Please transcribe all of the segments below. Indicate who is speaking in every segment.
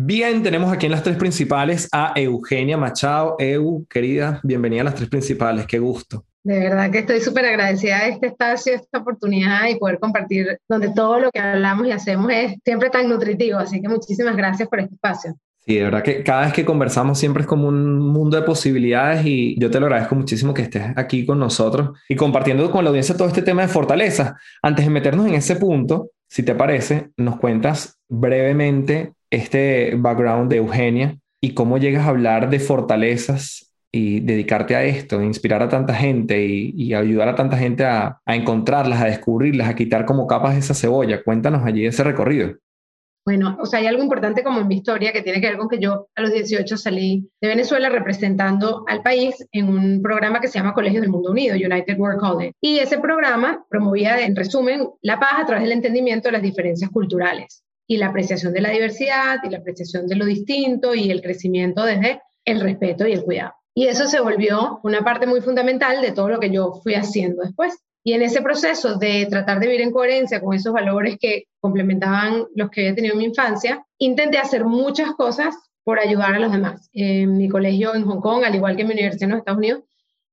Speaker 1: Bien, tenemos aquí en las tres principales a Eugenia Machado. Eu, querida, bienvenida a las tres principales, qué gusto.
Speaker 2: De verdad que estoy súper agradecida de este espacio, de esta oportunidad y poder compartir donde todo lo que hablamos y hacemos es siempre tan nutritivo. Así que muchísimas gracias por este espacio.
Speaker 1: Sí, de verdad que cada vez que conversamos siempre es como un mundo de posibilidades y yo te lo agradezco muchísimo que estés aquí con nosotros y compartiendo con la audiencia todo este tema de fortaleza. Antes de meternos en ese punto, si te parece, nos cuentas brevemente este background de Eugenia y cómo llegas a hablar de fortalezas y dedicarte a esto, inspirar a tanta gente y, ayudar a tanta gente a, encontrarlas, a descubrirlas, a quitar como capas esa cebolla. Cuéntanos allí ese recorrido.
Speaker 2: Bueno, o sea, hay algo importante como en mi historia que tiene que ver con que yo a los 18 salí de Venezuela representando al país en un programa que se llama Colegios del Mundo Unido, United World College. Y ese programa promovía, en resumen, la paz a través del entendimiento de las diferencias culturales y la apreciación de la diversidad y la apreciación de lo distinto y el crecimiento desde el respeto y el cuidado. Y eso se volvió una parte muy fundamental de todo lo que yo fui haciendo después. Y en ese proceso de tratar de vivir en coherencia con esos valores que complementaban los que había tenido en mi infancia, intenté hacer muchas cosas por ayudar a los demás. En mi colegio en Hong Kong, al igual que en mi universidad en los Estados Unidos,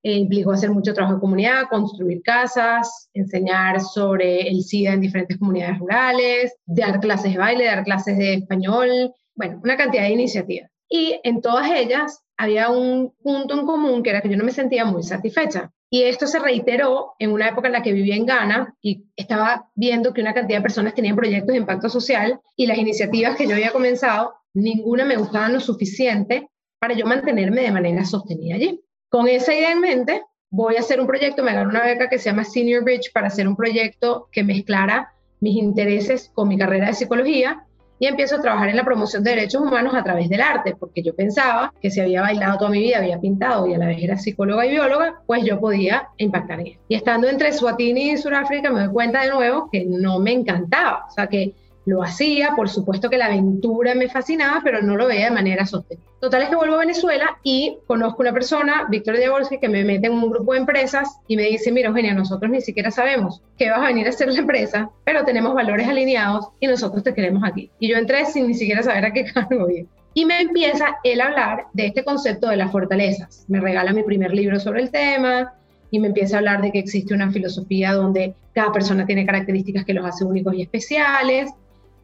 Speaker 2: eh, implicó hacer mucho trabajo de comunidad, construir casas, enseñar sobre el SIDA en diferentes comunidades rurales, dar clases de baile, dar clases de español, bueno, una cantidad de iniciativas. Y en todas ellas había un punto en común que era que yo no me sentía muy satisfecha. Y esto se reiteró en una época en la que vivía en Ghana y estaba viendo que una cantidad de personas tenían proyectos de impacto social y las iniciativas que yo había comenzado, ninguna me gustaba lo suficiente para yo mantenerme de manera sostenida allí. Con esa idea en mente, voy a hacer un proyecto, me gané una beca que se llama Senior Bridge para hacer un proyecto que mezclara mis intereses con mi carrera de psicología y empiezo a trabajar en la promoción de derechos humanos a través del arte, porque yo pensaba que si había bailado toda mi vida, había pintado y a la vez era psicóloga y bióloga, pues yo podía impactar en eso. Y estando entre Swatini y Sudáfrica me doy cuenta de nuevo que no me encantaba, o sea que lo hacía, por supuesto que la aventura me fascinaba, pero no lo veía de manera sostenida. Total es que vuelvo a Venezuela y conozco una persona, Víctor Diabolski, que me mete en un grupo de empresas y me dice, mira Eugenia, nosotros ni siquiera sabemos qué vas a venir a hacer la empresa, pero tenemos valores alineados y nosotros te queremos aquí. Y yo entré sin ni siquiera saber a qué cargo ir. Y me empieza él a hablar de este concepto de las fortalezas. Me regala mi primer libro sobre el tema, y me empieza a hablar de que existe una filosofía donde cada persona tiene características que los hace únicos y especiales,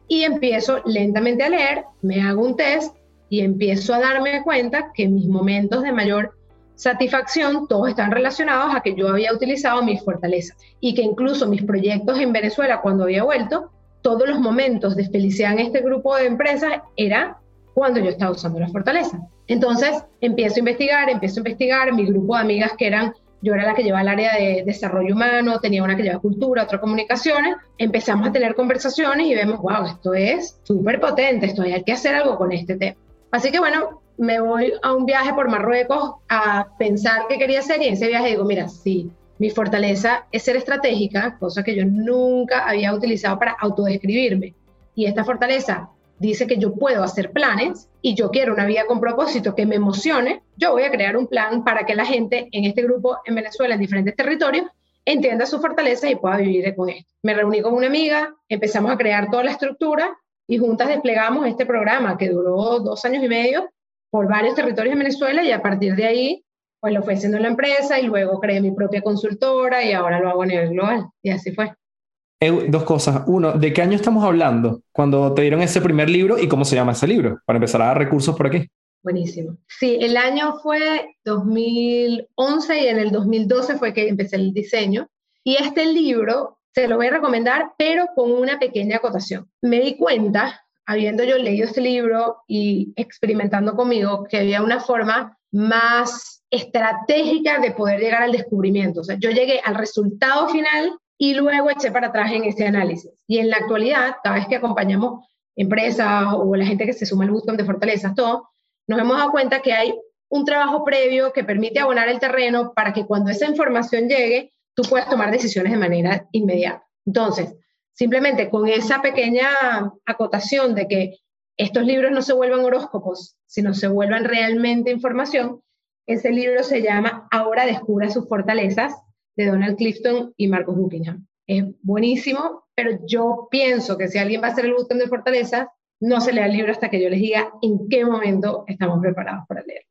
Speaker 2: y empiezo lentamente a leer, me hago un test y empiezo a darme cuenta que mis momentos de mayor satisfacción todos están relacionados a que yo había utilizado mis fortalezas y que incluso mis proyectos en Venezuela cuando había vuelto, todos los momentos de felicidad en este grupo de empresas era cuando yo estaba usando la fortaleza. Entonces empiezo a investigar, empiezo a investigar, mi grupo de amigas que eran yo era la que llevaba el área de desarrollo humano, tenía una que llevaba cultura, otra comunicaciones. Empezamos a tener conversaciones y vemos, wow, esto es súper potente, esto hay que hacer algo con este tema. Así que bueno, me voy a un viaje por Marruecos a pensar qué quería hacer y en ese viaje digo, mira, sí, mi fortaleza es ser estratégica, cosa que yo nunca había utilizado para autodescribirme. Y esta fortaleza dice que yo puedo hacer planes y yo quiero una vida con propósito que me emocione, yo voy a crear un plan para que la gente en este grupo en Venezuela, en diferentes territorios, entienda su fortaleza y pueda vivir con esto. Me reuní con una amiga, empezamos a crear toda la estructura y juntas desplegamos este programa que duró dos años y medio por varios territorios en Venezuela y a partir de ahí, pues lo fue haciendo la empresa y luego creé mi propia consultora y ahora lo hago a nivel global y así fue
Speaker 1: dos cosas. Uno, ¿de qué año estamos hablando cuando te dieron ese primer libro y cómo se llama ese libro? Para empezar a dar recursos por aquí.
Speaker 2: Buenísimo. Sí, el año fue 2011 y en el 2012 fue que empecé el diseño. Y este libro se lo voy a recomendar, pero con una pequeña acotación. Me di cuenta, habiendo yo leído este libro y experimentando conmigo, que había una forma más estratégica de poder llegar al descubrimiento. O sea, yo llegué al resultado final y luego eché para atrás en ese análisis. Y en la actualidad, cada vez que acompañamos empresas o la gente que se suma al bootcamp de fortalezas, todo, nos hemos dado cuenta que hay un trabajo previo que permite abonar el terreno para que cuando esa información llegue, tú puedas tomar decisiones de manera inmediata. Entonces, simplemente con esa pequeña acotación de que estos libros no se vuelvan horóscopos, sino se vuelvan realmente información, ese libro se llama Ahora descubra sus fortalezas de Donald Clifton y Marcos Buckingham. Es buenísimo, pero yo pienso que si alguien va a hacer el bootcamp de fortaleza, no se lea el libro hasta que yo les diga en qué momento estamos preparados para leer.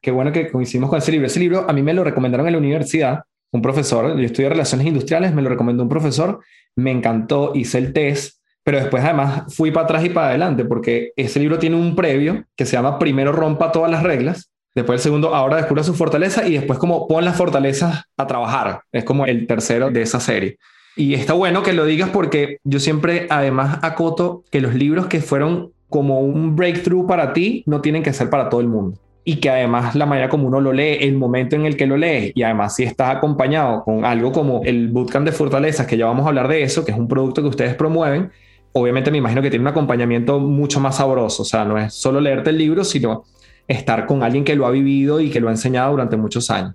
Speaker 1: Qué bueno que coincidimos con ese libro. Ese libro a mí me lo recomendaron en la universidad, un profesor, yo estudié relaciones industriales, me lo recomendó un profesor, me encantó, hice el test, pero después además fui para atrás y para adelante porque ese libro tiene un previo que se llama Primero rompa todas las reglas, después el segundo ahora descubra su fortaleza y después como pon las fortalezas a trabajar. Es como el tercero de esa serie. Y está bueno que lo digas porque yo siempre además acoto que los libros que fueron como un breakthrough para ti no tienen que ser para todo el mundo. Y que además la manera como uno lo lee, el momento en el que lo lees, y además si estás acompañado con algo como el Bootcamp de Fortalezas, que ya vamos a hablar de eso, que es un producto que ustedes promueven, obviamente me imagino que tiene un acompañamiento mucho más sabroso. O sea, no es solo leerte el libro, sino estar con alguien que lo ha vivido y que lo ha enseñado durante muchos años.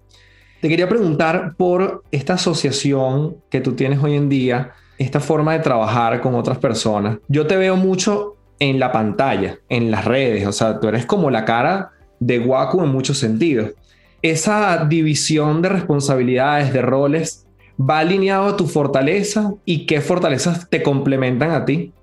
Speaker 1: Te quería preguntar por esta asociación que tú tienes hoy en día, esta forma de trabajar con otras personas. Yo te veo mucho en la pantalla, en las redes, o sea, tú eres como la cara de Waku en muchos sentidos. Esa división de responsabilidades, de roles, va alineado a tu fortaleza y qué fortalezas te complementan a ti.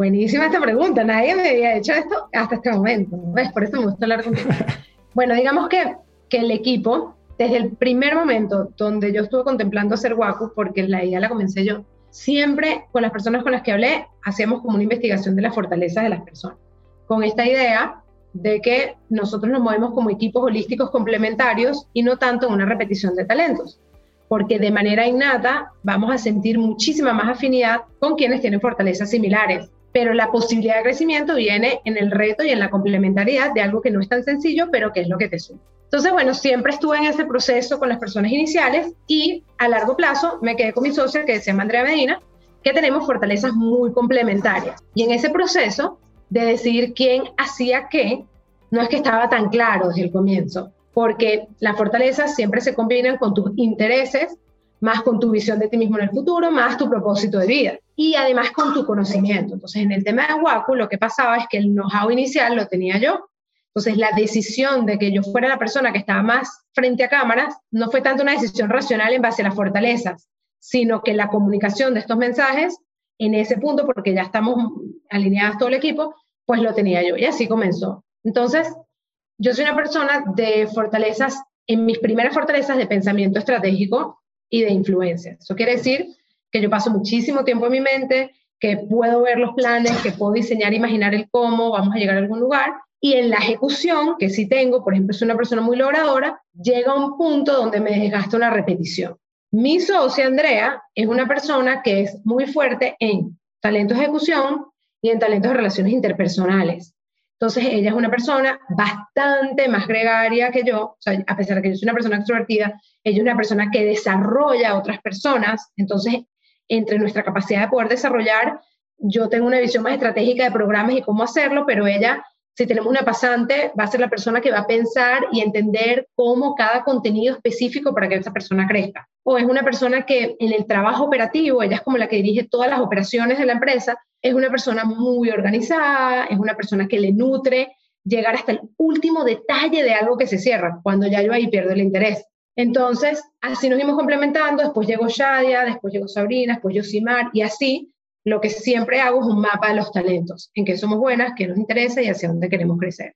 Speaker 2: Buenísima esta pregunta, nadie me había hecho esto hasta este momento, ¿ves? Por eso me gusta hablar contigo. bueno, digamos que, que el equipo desde el primer momento donde yo estuve contemplando hacer Waku, porque la idea la comencé yo, siempre con las personas con las que hablé, hacíamos como una investigación de las fortalezas de las personas, con esta idea de que nosotros nos movemos como equipos holísticos complementarios y no tanto en una repetición de talentos, porque de manera innata vamos a sentir muchísima más afinidad con quienes tienen fortalezas similares, pero la posibilidad de crecimiento viene en el reto y en la complementariedad de algo que no es tan sencillo, pero que es lo que te suma. Entonces, bueno, siempre estuve en ese proceso con las personas iniciales y a largo plazo me quedé con mi socia que se llama Andrea Medina, que tenemos fortalezas muy complementarias. Y en ese proceso de decidir quién hacía qué, no es que estaba tan claro desde el comienzo, porque las fortalezas siempre se combinan con tus intereses, más con tu visión de ti mismo en el futuro, más tu propósito de vida y además con tu conocimiento. Entonces, en el tema de Waku, lo que pasaba es que el know-how inicial lo tenía yo entonces, la decisión de que yo fuera la persona que estaba más frente a cámaras no fue tanto una decisión racional en base a las fortalezas, sino que la comunicación de estos mensajes en ese punto, porque ya estamos alineados todo el equipo, pues lo tenía yo y así comenzó. Entonces, yo soy una persona de fortalezas, en mis primeras fortalezas de pensamiento estratégico y de influencia. Eso quiere decir que yo paso muchísimo tiempo en mi mente, que puedo ver los planes, que puedo diseñar, imaginar el cómo vamos a llegar a algún lugar y en la ejecución, que sí tengo, por ejemplo, soy una persona muy logradora, llega un punto donde me desgasta una repetición. Mi socia, Andrea, es una persona que es muy fuerte en talento de ejecución y en talentos de relaciones interpersonales. Entonces, ella es una persona bastante más gregaria que yo, a pesar de que yo soy una persona extrovertida, ella es una persona que desarrolla a otras personas. Entonces, entre nuestra capacidad de poder desarrollar, yo tengo una visión más estratégica de programas y cómo hacerlo, pero ella si tenemos una pasante, va a ser la persona que va a pensar y entender cómo cada contenido específico para que esa persona crezca. O es una persona que en el trabajo operativo, ella es como la que dirige todas las operaciones de la empresa, es una persona muy organizada, es una persona que le nutre llegar hasta el último detalle de algo que se cierra, cuando ya yo ahí pierdo el interés. Entonces, así nos íbamos complementando, después llegó Shadia, después llegó Sabrina, después Yosimar, y así lo que siempre hago es un mapa de los talentos, en qué somos buenas, qué nos interesa y hacia dónde queremos crecer.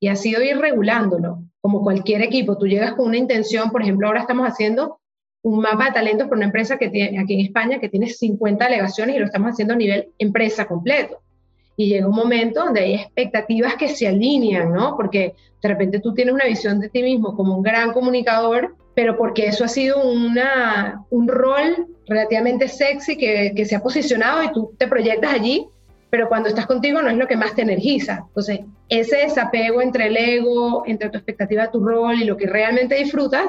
Speaker 2: Y ha sido ir regulándolo, como cualquier equipo. Tú llegas con una intención, por ejemplo, ahora estamos haciendo un mapa de talentos por una empresa que tiene aquí en España que tiene 50 delegaciones y lo estamos haciendo a nivel empresa completo. Y llega un momento donde hay expectativas que se alinean, ¿no? Porque de repente tú tienes una visión de ti mismo como un gran comunicador pero porque eso ha sido una, un rol relativamente sexy que, que, se ha posicionado y tú te proyectas allí, pero cuando estás contigo no es lo que más te energiza. Entonces, ese desapego entre el ego, entre tu expectativa, tu rol y lo que realmente disfrutas,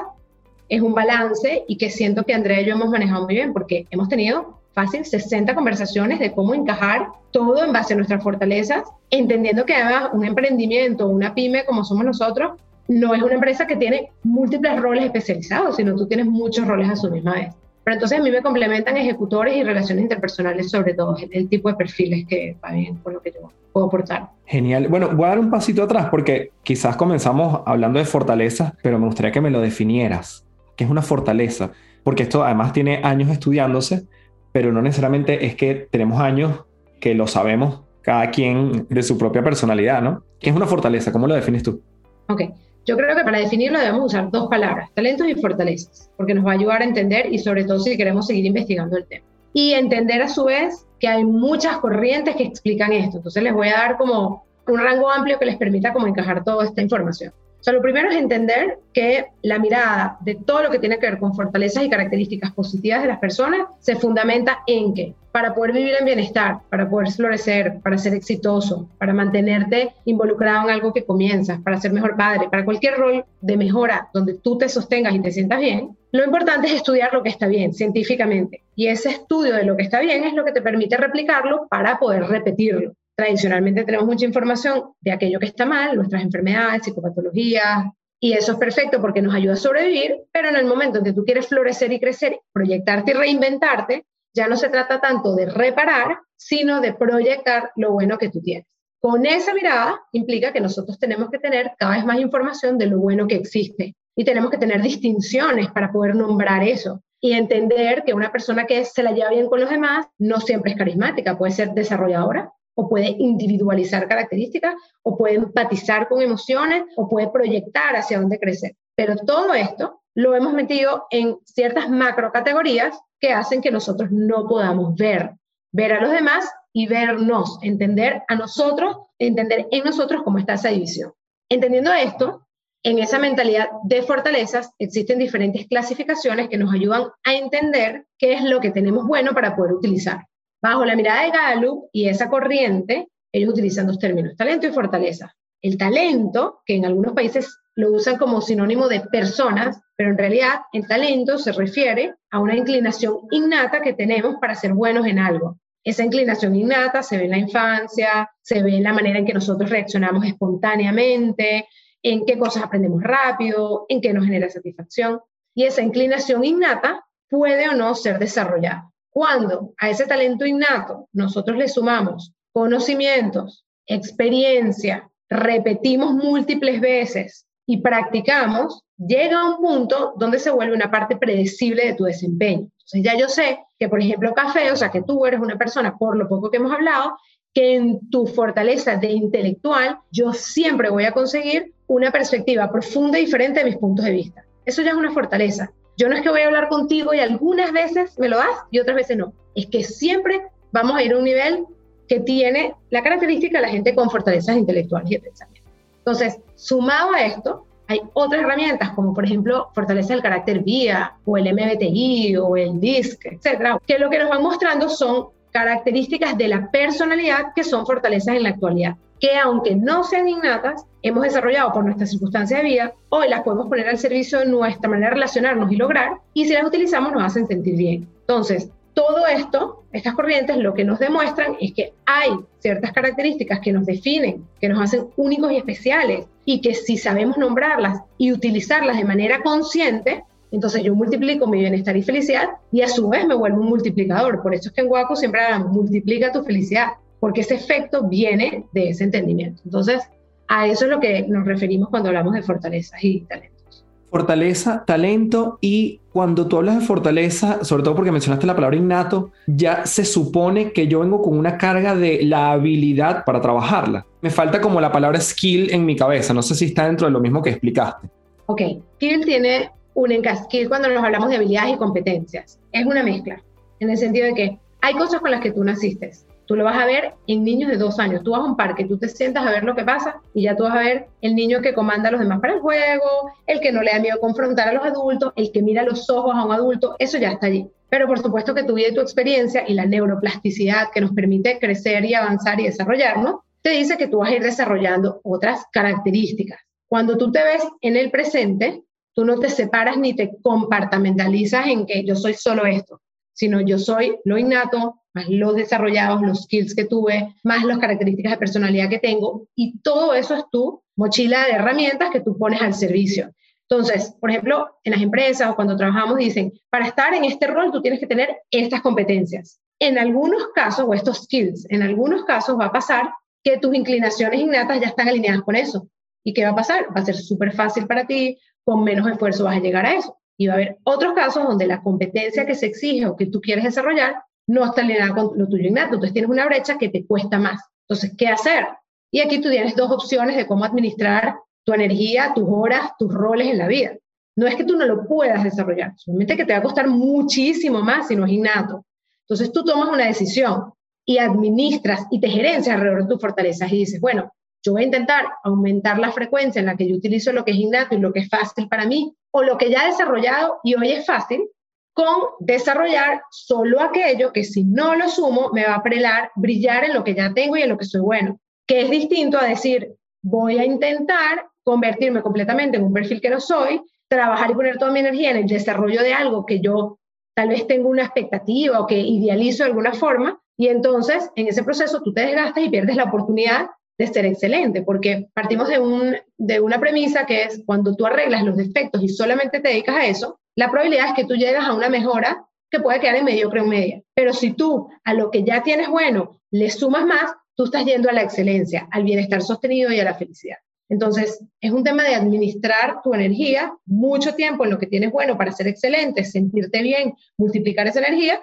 Speaker 2: es un balance y que siento que Andrea y yo hemos manejado muy bien, porque hemos tenido fácil 60 conversaciones de cómo encajar todo en base a nuestras fortalezas, entendiendo que además un emprendimiento, una pyme como somos nosotros, no es una empresa que tiene múltiples roles especializados, sino tú tienes muchos roles a su misma vez. Pero entonces a mí me complementan ejecutores y relaciones interpersonales, sobre todo, el tipo de perfiles que va bien con lo que yo puedo aportar.
Speaker 1: Genial. Bueno, voy a dar un pasito atrás porque quizás comenzamos hablando de fortalezas, pero me gustaría que me lo definieras. ¿Qué es una fortaleza? Porque esto además tiene años estudiándose, pero no necesariamente es que tenemos años que lo sabemos cada quien de su propia personalidad, ¿no? ¿Qué es una fortaleza? ¿Cómo lo defines tú?
Speaker 2: Ok, yo creo que para definirlo debemos usar dos palabras, talentos y fortalezas, porque nos va a ayudar a entender y sobre todo si queremos seguir investigando el tema. Y entender a su vez que hay muchas corrientes que explican esto. Entonces les voy a dar como un rango amplio que les permita como encajar toda esta información. O sea, lo primero es entender que la mirada de todo lo que tiene que ver con fortalezas y características positivas de las personas se fundamenta en que para poder vivir en bienestar, para poder florecer, para ser exitoso, para mantenerte involucrado en algo que comienzas, para ser mejor padre, para cualquier rol de mejora donde tú te sostengas y te sientas bien, lo importante es estudiar lo que está bien científicamente. Y ese estudio de lo que está bien es lo que te permite replicarlo para poder repetirlo tradicionalmente tenemos mucha información de aquello que está mal, nuestras enfermedades, psicopatologías, y eso es perfecto porque nos ayuda a sobrevivir, pero en el momento en que tú quieres florecer y crecer, proyectarte y reinventarte, ya no se trata tanto de reparar, sino de proyectar lo bueno que tú tienes. Con esa mirada implica que nosotros tenemos que tener cada vez más información de lo bueno que existe y tenemos que tener distinciones para poder nombrar eso y entender que una persona que se la lleva bien con los demás no siempre es carismática, puede ser desarrolladora, o puede individualizar características, o puede empatizar con emociones, o puede proyectar hacia dónde crecer. Pero todo esto lo hemos metido en ciertas macro categorías que hacen que nosotros no podamos ver, ver a los demás y vernos, entender a nosotros, entender en nosotros cómo está esa división. Entendiendo esto, en esa mentalidad de fortalezas existen diferentes clasificaciones que nos ayudan a entender qué es lo que tenemos bueno para poder utilizar. Bajo la mirada de Gallup y esa corriente, ellos utilizan dos términos, talento y fortaleza. El talento, que en algunos países lo usan como sinónimo de personas, pero en realidad el talento se refiere a una inclinación innata que tenemos para ser buenos en algo. Esa inclinación innata se ve en la infancia, se ve en la manera en que nosotros reaccionamos espontáneamente, en qué cosas aprendemos rápido, en qué nos genera satisfacción. Y esa inclinación innata puede o no ser desarrollada. Cuando a ese talento innato nosotros le sumamos conocimientos, experiencia, repetimos múltiples veces y practicamos, llega a un punto donde se vuelve una parte predecible de tu desempeño. Entonces ya yo sé que, por ejemplo, café, o sea, que tú eres una persona, por lo poco que hemos hablado, que en tu fortaleza de intelectual, yo siempre voy a conseguir una perspectiva profunda y diferente de mis puntos de vista. Eso ya es una fortaleza. Yo no es que voy a hablar contigo y algunas veces me lo das y otras veces no. Es que siempre vamos a ir a un nivel que tiene la característica de la gente con fortalezas intelectuales y de pensamiento. Entonces, sumado a esto, hay otras herramientas como por ejemplo fortaleza del carácter vía o el MBTI o el DISC, etcétera, que lo que nos van mostrando son características de la personalidad que son fortalezas en la actualidad que aunque no sean innatas, hemos desarrollado por nuestras circunstancias de vida, hoy las podemos poner al servicio de nuestra manera de relacionarnos y lograr, y si las utilizamos nos hacen sentir bien. Entonces, todo esto, estas corrientes, lo que nos demuestran es que hay ciertas características que nos definen, que nos hacen únicos y especiales, y que si sabemos nombrarlas y utilizarlas de manera consciente, entonces yo multiplico mi bienestar y felicidad y a su vez me vuelvo un multiplicador. Por eso es que en Guaco siempre hablamos, multiplica tu felicidad porque ese efecto viene de ese entendimiento. Entonces, a eso es lo que nos referimos cuando hablamos de fortalezas y talentos.
Speaker 1: Fortaleza, talento y cuando tú hablas de fortaleza, sobre todo porque mencionaste la palabra innato, ya se supone que yo vengo con una carga de la habilidad para trabajarla. Me falta como la palabra skill en mi cabeza, no sé si está dentro de lo mismo que explicaste.
Speaker 2: Ok, skill tiene un skill cuando nos hablamos de habilidades y competencias. Es una mezcla, en el sentido de que hay cosas con las que tú naciste, Tú lo vas a ver en niños de dos años. Tú vas a un parque, tú te sientas a ver lo que pasa y ya tú vas a ver el niño que comanda a los demás para el juego, el que no le da miedo confrontar a los adultos, el que mira los ojos a un adulto, eso ya está allí. Pero por supuesto que tu vida y tu experiencia y la neuroplasticidad que nos permite crecer y avanzar y desarrollarnos, te dice que tú vas a ir desarrollando otras características. Cuando tú te ves en el presente, tú no te separas ni te compartamentalizas en que yo soy solo esto, sino yo soy lo innato, más los desarrollados, los skills que tuve, más las características de personalidad que tengo, y todo eso es tu mochila de herramientas que tú pones al servicio. Entonces, por ejemplo, en las empresas o cuando trabajamos dicen, para estar en este rol tú tienes que tener estas competencias. En algunos casos, o estos skills, en algunos casos va a pasar que tus inclinaciones innatas ya están alineadas con eso. ¿Y qué va a pasar? Va a ser súper fácil para ti, con menos esfuerzo vas a llegar a eso. Y va a haber otros casos donde la competencia que se exige o que tú quieres desarrollar no está alineada con lo tuyo innato. Entonces tienes una brecha que te cuesta más. Entonces, ¿qué hacer? Y aquí tú tienes dos opciones de cómo administrar tu energía, tus horas, tus roles en la vida. No es que tú no lo puedas desarrollar, solamente que te va a costar muchísimo más si no es innato. Entonces tú tomas una decisión y administras y te gerencias alrededor de tus fortalezas y dices, bueno, yo voy a intentar aumentar la frecuencia en la que yo utilizo lo que es innato y lo que es fácil para mí, o lo que ya he desarrollado y hoy es fácil, con desarrollar solo aquello que si no lo sumo me va a prelar, brillar en lo que ya tengo y en lo que soy bueno, que es distinto a decir, voy a intentar convertirme completamente en un perfil que no soy, trabajar y poner toda mi energía en el desarrollo de algo que yo tal vez tengo una expectativa o que idealizo de alguna forma, y entonces en ese proceso tú te desgastas y pierdes la oportunidad de ser excelente, porque partimos de, un, de una premisa que es cuando tú arreglas los defectos y solamente te dedicas a eso, la probabilidad es que tú llegas a una mejora que puede quedar en mediocre o media. Pero si tú a lo que ya tienes bueno le sumas más, tú estás yendo a la excelencia, al bienestar sostenido y a la felicidad. Entonces, es un tema de administrar tu energía mucho tiempo en lo que tienes bueno para ser excelente, sentirte bien, multiplicar esa energía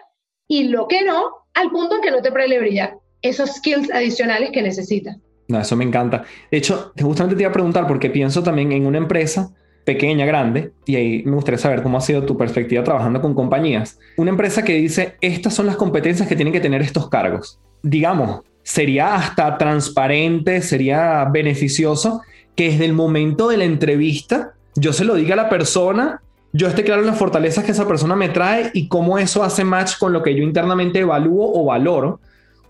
Speaker 2: y lo que no, al punto en que no te prele brillar. Esos skills adicionales que necesitas.
Speaker 1: No, eso me encanta. De hecho, justamente te iba a preguntar porque pienso también en una empresa pequeña, grande, y ahí me gustaría saber cómo ha sido tu perspectiva trabajando con compañías. Una empresa que dice, estas son las competencias que tienen que tener estos cargos. Digamos, sería hasta transparente, sería beneficioso que desde el momento de la entrevista yo se lo diga a la persona, yo esté claro en las fortalezas que esa persona me trae y cómo eso hace match con lo que yo internamente evalúo o valoro,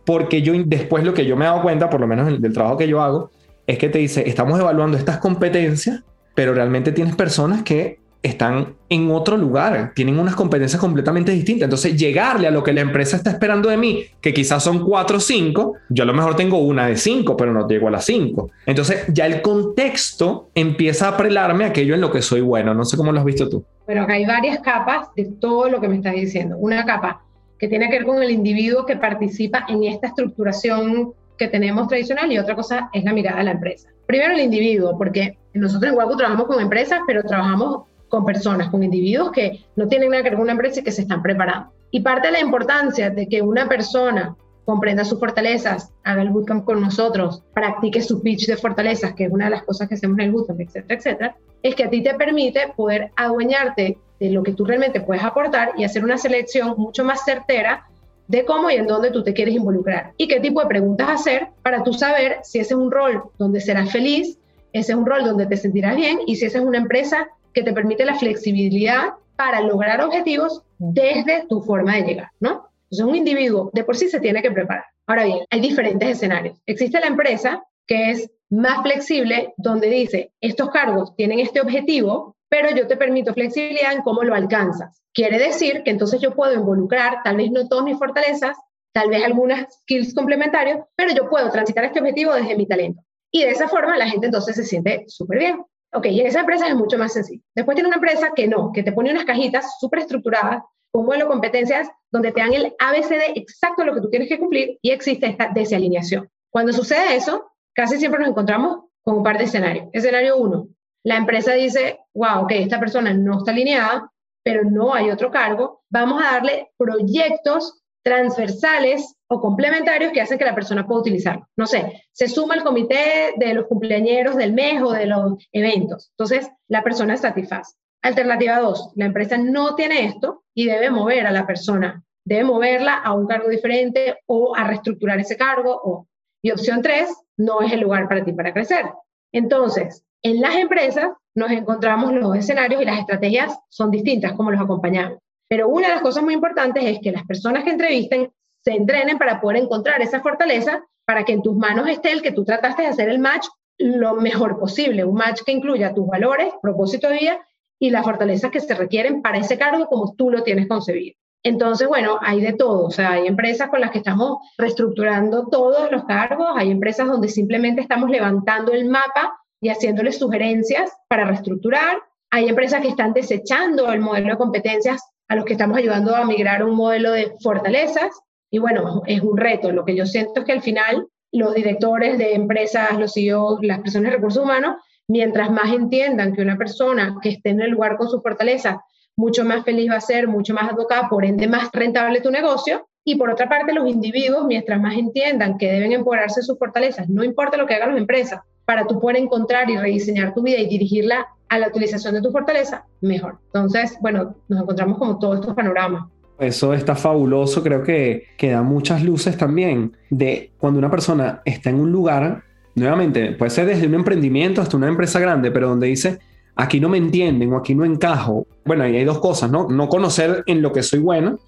Speaker 1: porque yo después lo que yo me he dado cuenta, por lo menos del trabajo que yo hago, es que te dice, estamos evaluando estas competencias, pero realmente tienes personas que están en otro lugar, tienen unas competencias completamente distintas. Entonces, llegarle a lo que la empresa está esperando de mí, que quizás son cuatro o cinco, yo a lo mejor tengo una de cinco, pero no llego a las cinco. Entonces, ya el contexto empieza a prelarme aquello en lo que soy bueno. No sé cómo lo has visto tú.
Speaker 2: Pero acá hay varias capas de todo lo que me estás diciendo. Una capa que tiene que ver con el individuo que participa en esta estructuración que tenemos tradicional y otra cosa es la mirada de la empresa. Primero el individuo, porque nosotros en Waku trabajamos con empresas, pero trabajamos con personas, con individuos que no tienen nada que ver con una empresa y que se están preparando. Y parte de la importancia de que una persona comprenda sus fortalezas, haga el bootcamp con nosotros, practique su pitch de fortalezas, que es una de las cosas que hacemos en el bootcamp, etcétera, etcétera, es que a ti te permite poder adueñarte de lo que tú realmente puedes aportar y hacer una selección mucho más certera de cómo y en dónde tú te quieres involucrar y qué tipo de preguntas hacer para tú saber si ese es un rol donde serás feliz, ese es un rol donde te sentirás bien y si esa es una empresa que te permite la flexibilidad para lograr objetivos desde tu forma de llegar, ¿no? Entonces, un individuo de por sí se tiene que preparar. Ahora bien, hay diferentes escenarios. Existe la empresa que es más flexible, donde dice, estos cargos tienen este objetivo, pero yo te permito flexibilidad en cómo lo alcanzas. Quiere decir que entonces yo puedo involucrar, tal vez no todas mis fortalezas, tal vez algunas skills complementarios, pero yo puedo transitar este objetivo desde mi talento. Y de esa forma la gente entonces se siente súper bien. Ok, y en esa empresa es mucho más sencillo. Después tiene una empresa que no, que te pone unas cajitas súper estructuradas con modelo de competencias donde te dan el ABCD exacto lo que tú tienes que cumplir y existe esta desalineación. Cuando sucede eso, casi siempre nos encontramos con un par de escenarios. Escenario uno, la empresa dice, wow, ok, esta persona no está alineada, pero no hay otro cargo, vamos a darle proyectos transversales o complementarios que hacen que la persona pueda utilizarlo. No sé, se suma al comité de los cumpleañeros del mes o de los eventos. Entonces, la persona satisface. Alternativa 2, la empresa no tiene esto y debe mover a la persona, debe moverla a un cargo diferente o a reestructurar ese cargo. Y opción 3, no es el lugar para ti para crecer. Entonces, en las empresas nos encontramos los escenarios y las estrategias son distintas como los acompañamos. Pero una de las cosas muy importantes es que las personas que entrevisten se entrenen para poder encontrar esa fortaleza para que en tus manos esté el que tú trataste de hacer el match lo mejor posible, un match que incluya tus valores, propósito de vida y las fortalezas que se requieren para ese cargo como tú lo tienes concebido. Entonces, bueno, hay de todo, o sea, hay empresas con las que estamos reestructurando todos los cargos, hay empresas donde simplemente estamos levantando el mapa y haciéndoles sugerencias para reestructurar, hay empresas que están desechando el modelo de competencias a los que estamos ayudando a migrar a un modelo de fortalezas. Y bueno, es un reto. Lo que yo siento es que al final los directores de empresas, los CEOs, las personas de recursos humanos, mientras más entiendan que una persona que esté en el lugar con su fortaleza, mucho más feliz va a ser, mucho más advocada, por ende más rentable tu negocio, Y por otra parte, los individuos, mientras más entiendan que deben empoderarse sus fortalezas, no importa lo que hagan las empresas, para tú poder encontrar y rediseñar tu vida y dirigirla a la utilización de tu fortaleza, mejor. Entonces, bueno, nos encontramos como todos estos panoramas.
Speaker 1: Eso está fabuloso, creo que, que da muchas luces también de cuando una persona está en un lugar, nuevamente, puede ser desde un emprendimiento hasta una empresa grande, pero donde dice, aquí no me entienden o aquí no encajo. Bueno, ahí hay dos cosas, ¿no? No conocer en lo que soy bueno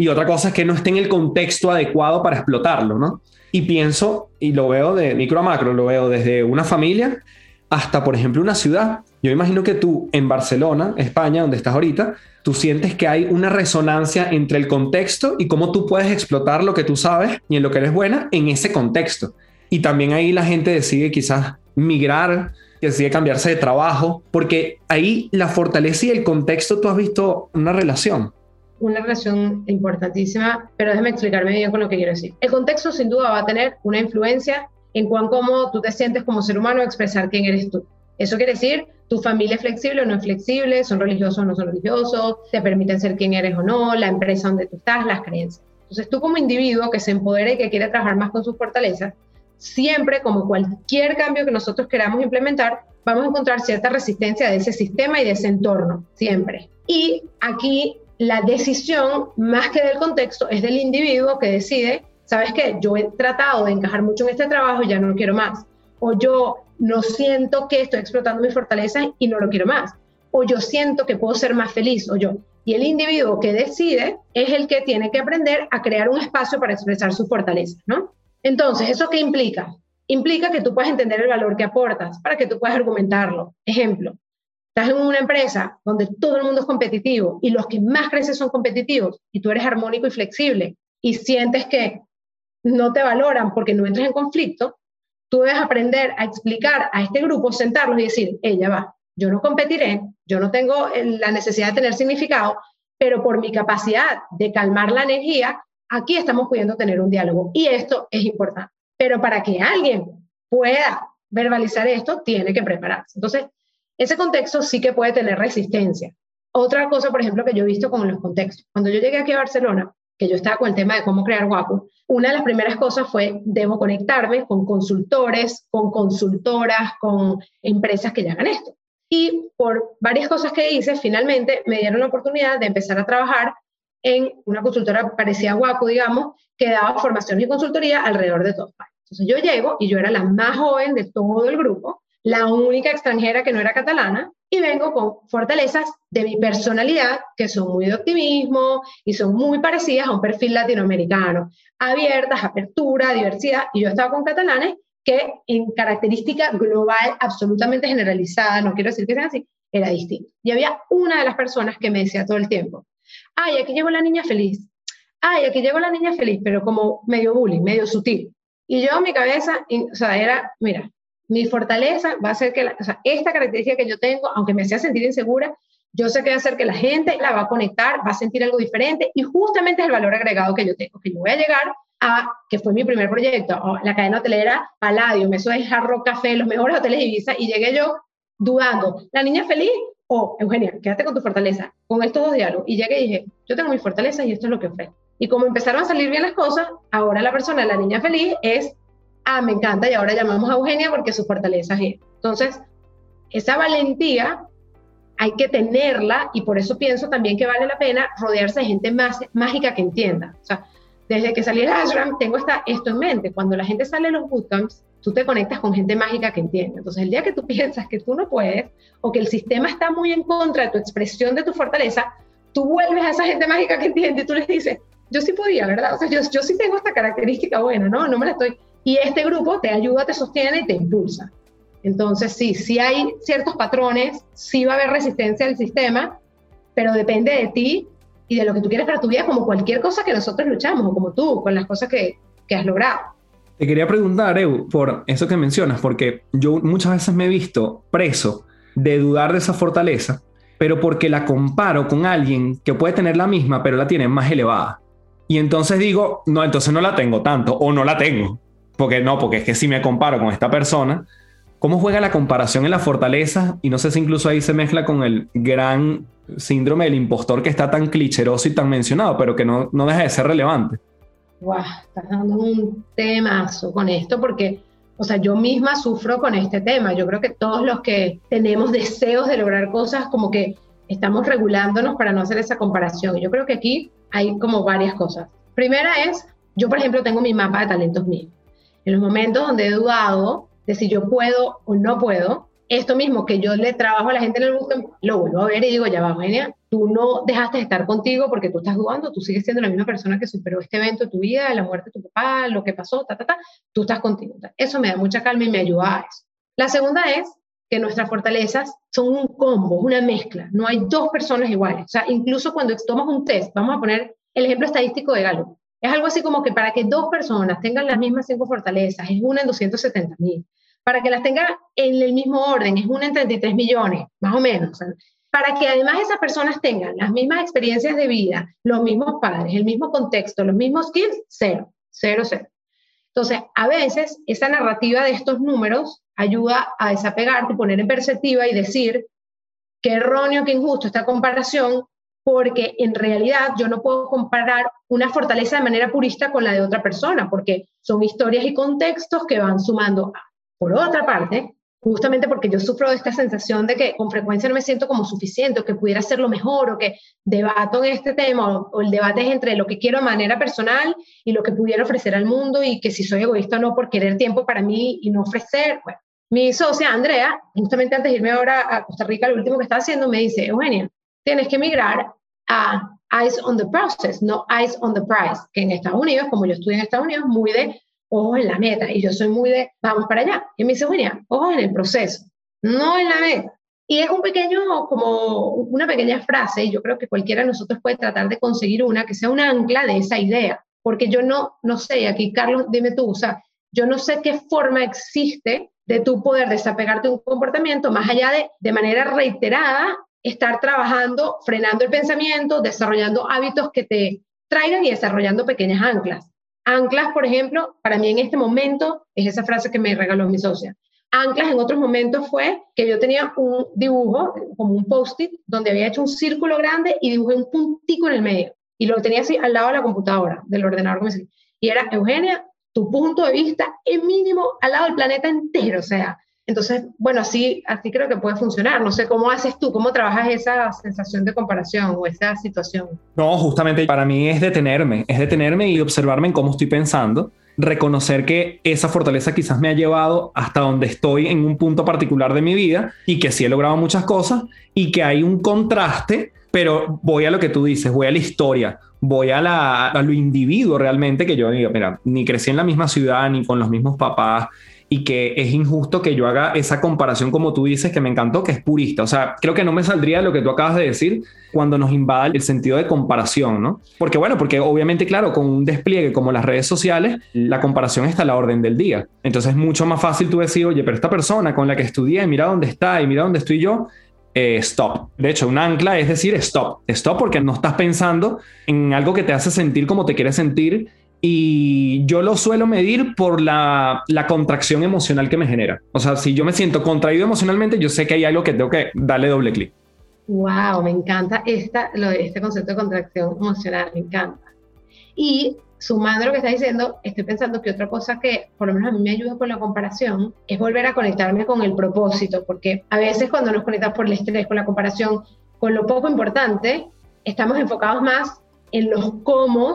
Speaker 1: y otra cosa es que no esté en el contexto adecuado para explotarlo, ¿no? Y pienso, y lo veo de micro a macro, lo veo desde una familia hasta, por ejemplo, una ciudad. Yo imagino que tú en Barcelona, España, donde estás ahorita, tú sientes que hay una resonancia entre el contexto y cómo tú puedes explotar lo que tú sabes y en lo que eres buena en ese contexto. Y también ahí la gente decide quizás migrar, decide cambiarse de trabajo, porque ahí la fortaleza y el contexto tú has visto una relación
Speaker 2: una relación importantísima, pero déjame explicarme bien con lo que quiero decir. El contexto sin duda va a tener una influencia en cuán cómo tú te sientes como ser humano expresar quién eres tú. Eso quiere decir, tu familia es flexible o no es flexible, son religiosos o no son religiosos, te permiten ser quién eres o no, la empresa donde tú estás, las creencias. Entonces tú como individuo que se empodera y que quiere trabajar más con sus fortalezas, siempre como cualquier cambio que nosotros queramos implementar, vamos a encontrar cierta resistencia de ese sistema y de ese entorno, siempre. Y aquí la decisión, más que del contexto, es del individuo que decide, ¿sabes qué? Yo he tratado de encajar mucho en este trabajo, ya no lo quiero más. O yo no siento que estoy explotando mis fortalezas y no lo quiero más. O yo siento que puedo ser más feliz, o yo. Y el individuo que decide es el que tiene que aprender a crear un espacio para expresar su fortaleza, ¿no? Entonces, ¿eso qué implica? Implica que tú puedas entender el valor que aportas para que tú puedas argumentarlo. Ejemplo, estás en una empresa donde todo el mundo es competitivo y los que más crecen son competitivos y tú eres armónico y flexible y sientes que no te valoran porque no entras en conflicto, tú debes aprender a explicar a este grupo, sentarlos y decir, ella va, yo no competiré, yo no tengo la necesidad de tener significado, pero por mi capacidad de calmar la energía, aquí estamos pudiendo tener un diálogo y esto es importante. Pero para que alguien pueda verbalizar esto, tiene que prepararse. Entonces, ese contexto sí que puede tener resistencia. Otra cosa, por ejemplo, que yo he visto con los contextos. Cuando yo llegué aquí a Barcelona, que yo estaba con el tema de cómo crear guapo, una de las primeras cosas fue, debo conectarme con consultores, con consultoras, con empresas que ya hagan esto. Y por varias cosas que hice, finalmente me dieron la oportunidad de empezar a trabajar en una consultora parecida a Guapo, digamos, que daba formación y consultoría alrededor de todo. Entonces yo llego y yo era la más joven de todo el grupo la única extranjera que no era catalana, y vengo con fortalezas de mi personalidad, que son muy de optimismo y son muy parecidas a un perfil latinoamericano, abiertas, apertura, diversidad, y yo estaba con catalanes que en característica global, absolutamente generalizada, no quiero decir que sean así, era distinto. Y había una de las personas que me decía todo el tiempo, ay, aquí llegó la niña feliz, ay, aquí llegó la niña feliz, pero como medio bullying, medio sutil. Y yo, mi cabeza, o sea, era, mira, mi fortaleza va a ser que, sea, esta característica que yo tengo, aunque me hacía sentir insegura, yo sé que va a hacer que la gente la va a conectar, va a sentir algo diferente y justamente es el valor agregado que yo tengo, que yo voy a llegar a, que fue mi primer proyecto, la cadena hotelera Palladium, eso es Jarro Café, los mejores hoteles de Ibiza, y llegué yo dudando, ¿la niña feliz? O, Eugenia, quédate con tu fortaleza, con estos dos diálogos. Y llegué y dije, yo tengo mi fortaleza y esto es lo que ofrezco. Y como empezaron a salir bien las cosas, ahora la persona, la niña feliz, es ah, me encanta y ahora llamamos a Eugenia porque su fortaleza es Entonces, esa valentía hay que tenerla y por eso pienso también que vale la pena rodearse de gente más mágica que entienda. O sea, desde que salí el ashram tengo esta, esto en mente. Cuando la gente sale de los bootcamps, tú te conectas con gente mágica que entiende. Entonces, el día que tú piensas que tú no puedes o que el sistema está muy en contra de tu expresión de tu fortaleza, tú vuelves a esa gente mágica que entiende y tú les dices, yo sí podía, ¿verdad? O sea, yo, yo sí tengo esta característica buena, ¿no? No me la estoy y este grupo te ayuda, te sostiene y te impulsa. Entonces, sí, sí hay ciertos patrones, sí va a haber resistencia al sistema, pero depende de ti y de lo que tú quieres para tu vida, como cualquier cosa que nosotros luchamos, o como tú, con las cosas que, que has logrado.
Speaker 1: Te quería preguntar, Eu, por eso que mencionas, porque yo muchas veces me he visto preso de dudar de esa fortaleza, pero porque la comparo con alguien que puede tener la misma, pero la tiene más elevada. Y entonces digo, no, entonces no la tengo tanto, o no la tengo. Porque no, porque es que si me comparo con esta persona, ¿cómo juega la comparación en la fortaleza? Y no sé si incluso ahí se mezcla con el gran síndrome del impostor que está tan clicheroso y tan mencionado, pero que no, no deja de ser relevante.
Speaker 2: wow, estás dando un temazo con esto porque, o sea, yo misma sufro con este tema. Yo creo que todos los que tenemos deseos de lograr cosas, como que estamos regulándonos para no hacer esa comparación. Yo creo que aquí hay como varias cosas. Primera es, yo por ejemplo tengo mi mapa de talentos míos. En los momentos donde he dudado de si yo puedo o no puedo, esto mismo que yo le trabajo a la gente en el bootcamp, lo vuelvo a ver y digo, ya va, Eugenia, tú no dejaste de estar contigo porque tú estás dudando, tú sigues siendo la misma persona que superó este evento de tu vida, la muerte de tu papá, lo que pasó, ta, ta, ta, tú estás contigo. Eso me da mucha calma y me ayuda a eso. La segunda es que nuestras fortalezas son un combo, una mezcla, no hay dos personas iguales. O sea, incluso cuando tomas un test, vamos a poner el ejemplo estadístico de Galo. Es algo así como que para que dos personas tengan las mismas cinco fortalezas, es una en 270 mil para que las tenga en el mismo orden, es una en 33 millones, más o menos. para que además esas personas tengan las mismas experiencias de vida, los mismos padres, el mismo contexto, los mismos skills, cero, cero, cero. Entonces, a veces esa narrativa de estos números ayuda a desapegarte, poner en perspectiva y decir qué erróneo, qué injusto esta comparación, porque en realidad yo no puedo comparar una fortaleza de manera purista con la de otra persona, porque son historias y contextos que van sumando por otra parte, justamente porque yo sufro esta sensación de que con frecuencia no me siento como suficiente, o que pudiera ser lo mejor, o que debato en este tema, o, el debate es entre lo que quiero de manera personal y lo que pudiera ofrecer al mundo, y que si soy egoísta o no por querer tiempo para mí y no ofrecer. Bueno, mi socia Andrea, justamente antes de irme ahora a Costa Rica, lo último que está haciendo, me dice, Eugenia, tienes que migrar a Eyes on the Process, no Eyes on the Price, que en Estados Unidos, como yo estudié en Estados Unidos, muy de ojos en la meta. Y yo soy muy de, vamos para allá. Y me dice, William, ojos en el proceso, no en la meta. Y es un pequeño, como una pequeña frase, y yo creo que cualquiera de nosotros puede tratar de conseguir una que sea un ancla de esa idea. Porque yo no, no sé, aquí Carlos, dime tú, o sea, yo no sé qué forma existe de tu poder desapegarte de un comportamiento más allá de, de manera reiterada, estar trabajando, frenando el pensamiento, desarrollando hábitos que te traigan y desarrollando pequeñas anclas. Anclas, por ejemplo, para mí en este momento es esa frase que me regaló mi socia. Anclas en otros momentos fue que yo tenía un dibujo, como un post-it, donde había hecho un círculo grande y dibujé un puntico en el medio. Y lo tenía así al lado de la computadora, del ordenador. Y era, Eugenia, tu punto de vista es mínimo al lado del planeta entero. O sea, entonces, bueno, así, así creo que puede funcionar. No sé cómo haces tú, cómo trabajas esa sensación de comparación o esa situación.
Speaker 1: No, justamente para mí es detenerme, es detenerme y observarme en cómo estoy pensando, reconocer que esa fortaleza quizás me ha llevado hasta donde estoy en un punto particular de mi vida y que sí he logrado muchas cosas y que hay un contraste, pero voy a lo que tú dices, voy a la historia, voy a, la, a lo individuo realmente que yo digo, mira, ni crecí en la misma ciudad, ni con los mismos papás, y que es injusto que yo haga esa comparación como tú dices, que me encantó, que es purista. O sea, creo que no me saldría lo que tú acabas de decir cuando nos invada el sentido de comparación, ¿no? Porque bueno, porque obviamente, claro, con un despliegue como las redes sociales, la comparación está a la orden del día. Entonces es mucho más fácil tú decir, oye, pero esta persona con la que estudié, mira dónde está y mira dónde estoy yo, eh, stop. De hecho, un ancla es decir stop. Stop porque no estás pensando en algo que te hace sentir como te quieres sentir y yo lo suelo medir por la, contracción emocional que me genera. O sea, si yo me siento contraído emocionalmente, yo sé que hay algo que tengo que darle doble clic.
Speaker 2: Wow, me encanta esta, lo de este concepto de contracción emocional, me encanta. Y sumando lo que estás diciendo, estoy pensando que otra cosa que por lo menos a mí me ayuda con la comparación es volver a conectarme con el propósito, porque a veces cuando nos conectamos por el estrés, con la comparación, con lo poco importante, estamos enfocados más en los cómo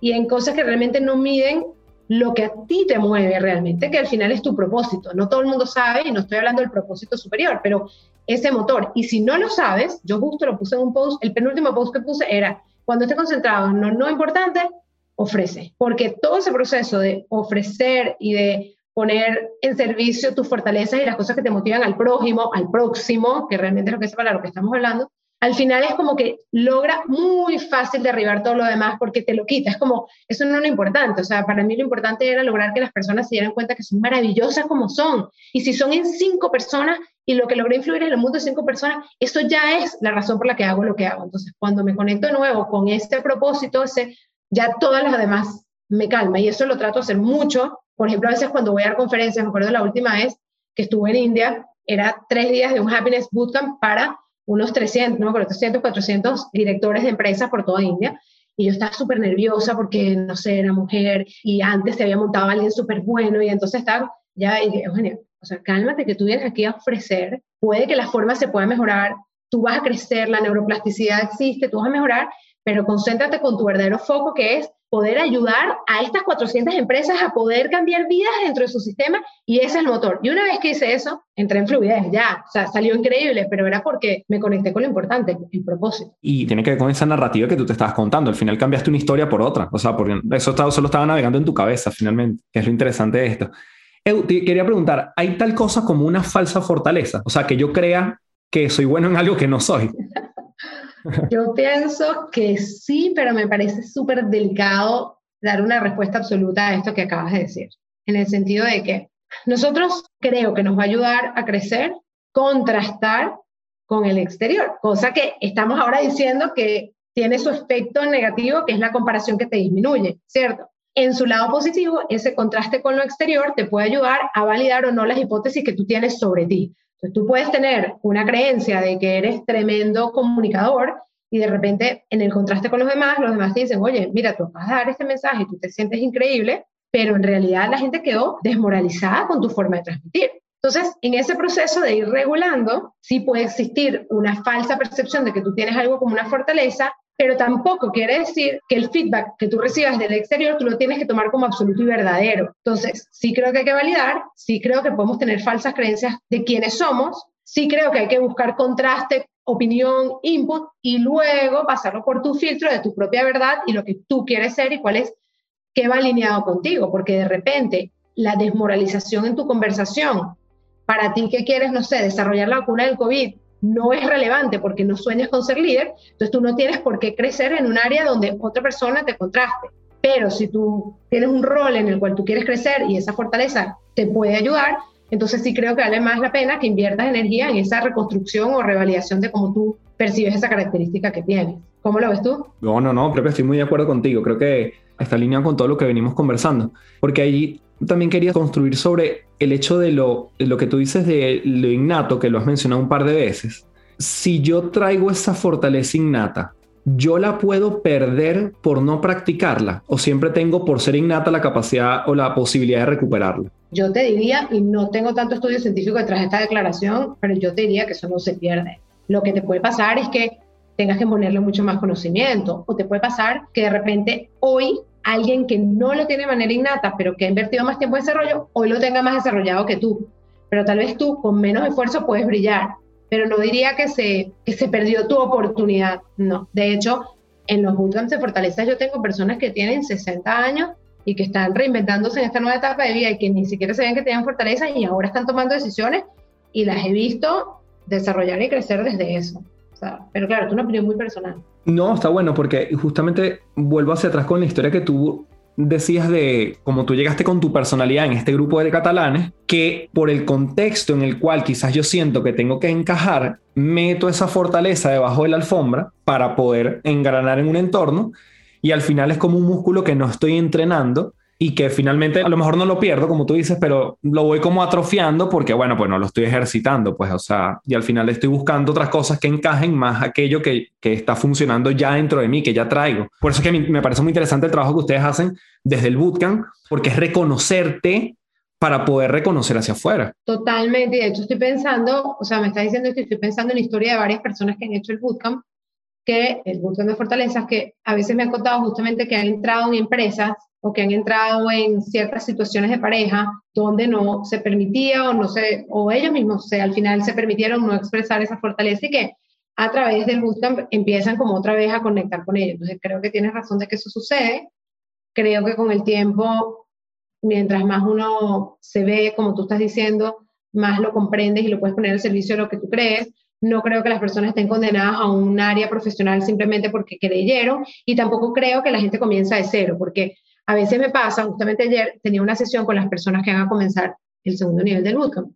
Speaker 2: y en cosas que realmente no miden lo que a ti te mueve realmente, que al final es tu propósito. No todo el mundo sabe, y no estoy hablando del propósito superior, pero ese motor. Y si no lo sabes, yo justo lo puse en un post, el penúltimo post que puse era, cuando esté concentrado en lo no importante, ofrece. Porque todo ese proceso de ofrecer y de poner en servicio tus fortalezas y las cosas que te motivan al prójimo, al próximo, que realmente es lo que es para lo que estamos hablando, al final es como que logra muy fácil derribar todo lo demás porque te lo quita. Es como, eso no es lo importante. O sea, para mí lo importante era lograr que las personas se dieran cuenta que son maravillosas como son. Y si son en cinco personas y lo que logré influir en el mundo de cinco personas, eso ya es la razón por la que hago lo que hago. Entonces, cuando me conecto de nuevo con este propósito, ese, ya todas las demás me calma. Y eso lo trato de hacer mucho. Por ejemplo, a veces cuando voy a dar conferencias, me acuerdo la última vez que estuve en India, era tres días de un Happiness Bootcamp para unos 300, no 300, 400 directores de empresas por toda India. y yo estaba súper nerviosa porque, no sé, era mujer y antes se había montado alguien súper bueno y entonces estaba, ya, y Eugenio, o sea, cálmate que tú vienes aquí a ofrecer, puede que la forma se pueda mejorar, tú vas a crecer, la neuroplasticidad existe, tú vas a mejorar, pero concéntrate con tu verdadero foco que es poder ayudar a estas 400 empresas a poder cambiar vidas dentro de su sistema y ese es el motor. Y una vez que hice eso, entré en fluidez, ya, o sea, salió increíble, pero era porque me conecté con lo importante, el propósito.
Speaker 1: Y tiene que ver con esa narrativa que tú te estabas contando, al final cambiaste una historia por otra, o sea, porque eso estaba, solo estaba navegando en tu cabeza finalmente, que es lo interesante de esto. te quería preguntar, ¿hay tal cosa como una falsa fortaleza? O sea, que yo crea que soy bueno en algo que no soy.
Speaker 2: Yo pienso que sí, pero me parece súper delicado dar una respuesta absoluta a esto que acabas de decir, en el sentido de que nosotros creo que nos va a ayudar a crecer, contrastar con el exterior, cosa que estamos ahora diciendo que tiene su aspecto negativo, que es la comparación que te disminuye, ¿cierto? En su lado positivo, ese contraste con lo exterior te puede ayudar a validar o no las hipótesis que tú tienes sobre ti. Entonces, tú puedes tener una creencia de que eres tremendo comunicador y de repente en el contraste con los demás, los demás te dicen, oye, mira, tú vas a dar este mensaje tú te sientes increíble, pero en realidad la gente quedó desmoralizada con tu forma de transmitir. Entonces, en ese proceso de ir regulando, sí puede existir una falsa percepción de que tú tienes algo como una fortaleza, pero tampoco quiere decir que el feedback que tú recibas del exterior tú lo tienes que tomar como absoluto y verdadero. Entonces, sí creo que hay que validar, sí creo que podemos tener falsas creencias de quiénes somos, sí creo que hay que buscar contraste, opinión, input y luego pasarlo por tu filtro de tu propia verdad y lo que tú quieres ser y cuál es, qué va alineado contigo, porque de repente la desmoralización en tu conversación, para ti que quieres, no sé, desarrollar la vacuna del COVID, no es relevante porque no sueñas con ser líder, entonces tú no tienes por qué crecer en un área donde otra persona te contraste. Pero si tú tienes un rol en el cual tú quieres crecer y esa fortaleza te puede ayudar, entonces sí creo que vale más la pena que inviertas energía en esa reconstrucción o revalidación de cómo tú percibes esa característica que tienes. ¿Cómo lo ves tú?
Speaker 1: No, no, no, que estoy muy de acuerdo contigo. Creo que está alineado con todo lo que venimos conversando. Porque ahí también quería construir sobre el hecho de lo, lo que tú dices de lo innato, que lo has mencionado un par de veces. Si yo traigo esa fortaleza innata, ¿yo la puedo perder por no practicarla? ¿O siempre tengo por ser innata la capacidad o la posibilidad de recuperarla?
Speaker 2: Yo te diría, y no tengo tanto estudio científico detrás de esta declaración, pero yo te diría que eso no se pierde. Lo que te puede pasar es que tengas que ponerle mucho más conocimiento, o te puede pasar que de repente hoy alguien que no lo tiene de manera innata, pero que ha invertido más tiempo en desarrollo, hoy lo tenga más desarrollado que tú. Pero tal vez tú con menos esfuerzo puedes brillar, pero no diría que se, que se perdió tu oportunidad, no. De hecho, en los bootcamps de fortaleza yo tengo personas que tienen 60 años y que están reinventándose en esta nueva etapa de vida y que ni siquiera sabían que tenían fortaleza y ahora están tomando decisiones y las he visto desarrollar y crecer desde eso pero claro, es una opinión muy personal.
Speaker 1: No, está bueno porque justamente vuelvo hacia atrás con la historia que tú decías de cómo tú llegaste con tu personalidad en este grupo de catalanes, que por el contexto en el cual quizás yo siento que tengo que encajar, meto esa fortaleza debajo de la alfombra para poder engranar en un entorno y al final es como un músculo que no estoy entrenando y que finalmente a lo mejor no lo pierdo, como tú dices, pero lo voy como atrofiando porque, bueno, pues no lo estoy ejercitando, pues, o sea, y al final estoy buscando otras cosas que encajen más aquello que, que está funcionando ya dentro de mí, que ya traigo. Por eso es que me parece muy interesante el trabajo que ustedes hacen desde el bootcamp, porque es reconocerte para poder reconocer hacia afuera.
Speaker 2: Totalmente, de hecho estoy pensando, o sea, me está diciendo que estoy pensando en la historia de varias personas que han hecho el bootcamp, que el bootcamp de fortalezas, que a veces me han contado justamente que han entrado en empresas o que han entrado en ciertas situaciones de pareja donde no se permitía o no se, o ellos mismos se, al final se permitieron no expresar esa fortaleza y que a través del bootcamp empiezan como otra vez a conectar con ellos. Entonces creo que tienes razón de que eso sucede. Creo que con el tiempo, mientras más uno se ve, como tú estás diciendo, más lo comprendes y lo puedes poner al servicio de lo que tú crees. No creo que las personas estén condenadas a un área profesional simplemente porque creyeron y tampoco creo que la gente comienza de cero, porque a veces me pasa, justamente ayer tenía una sesión con las personas que van a comenzar el segundo nivel del bootcamp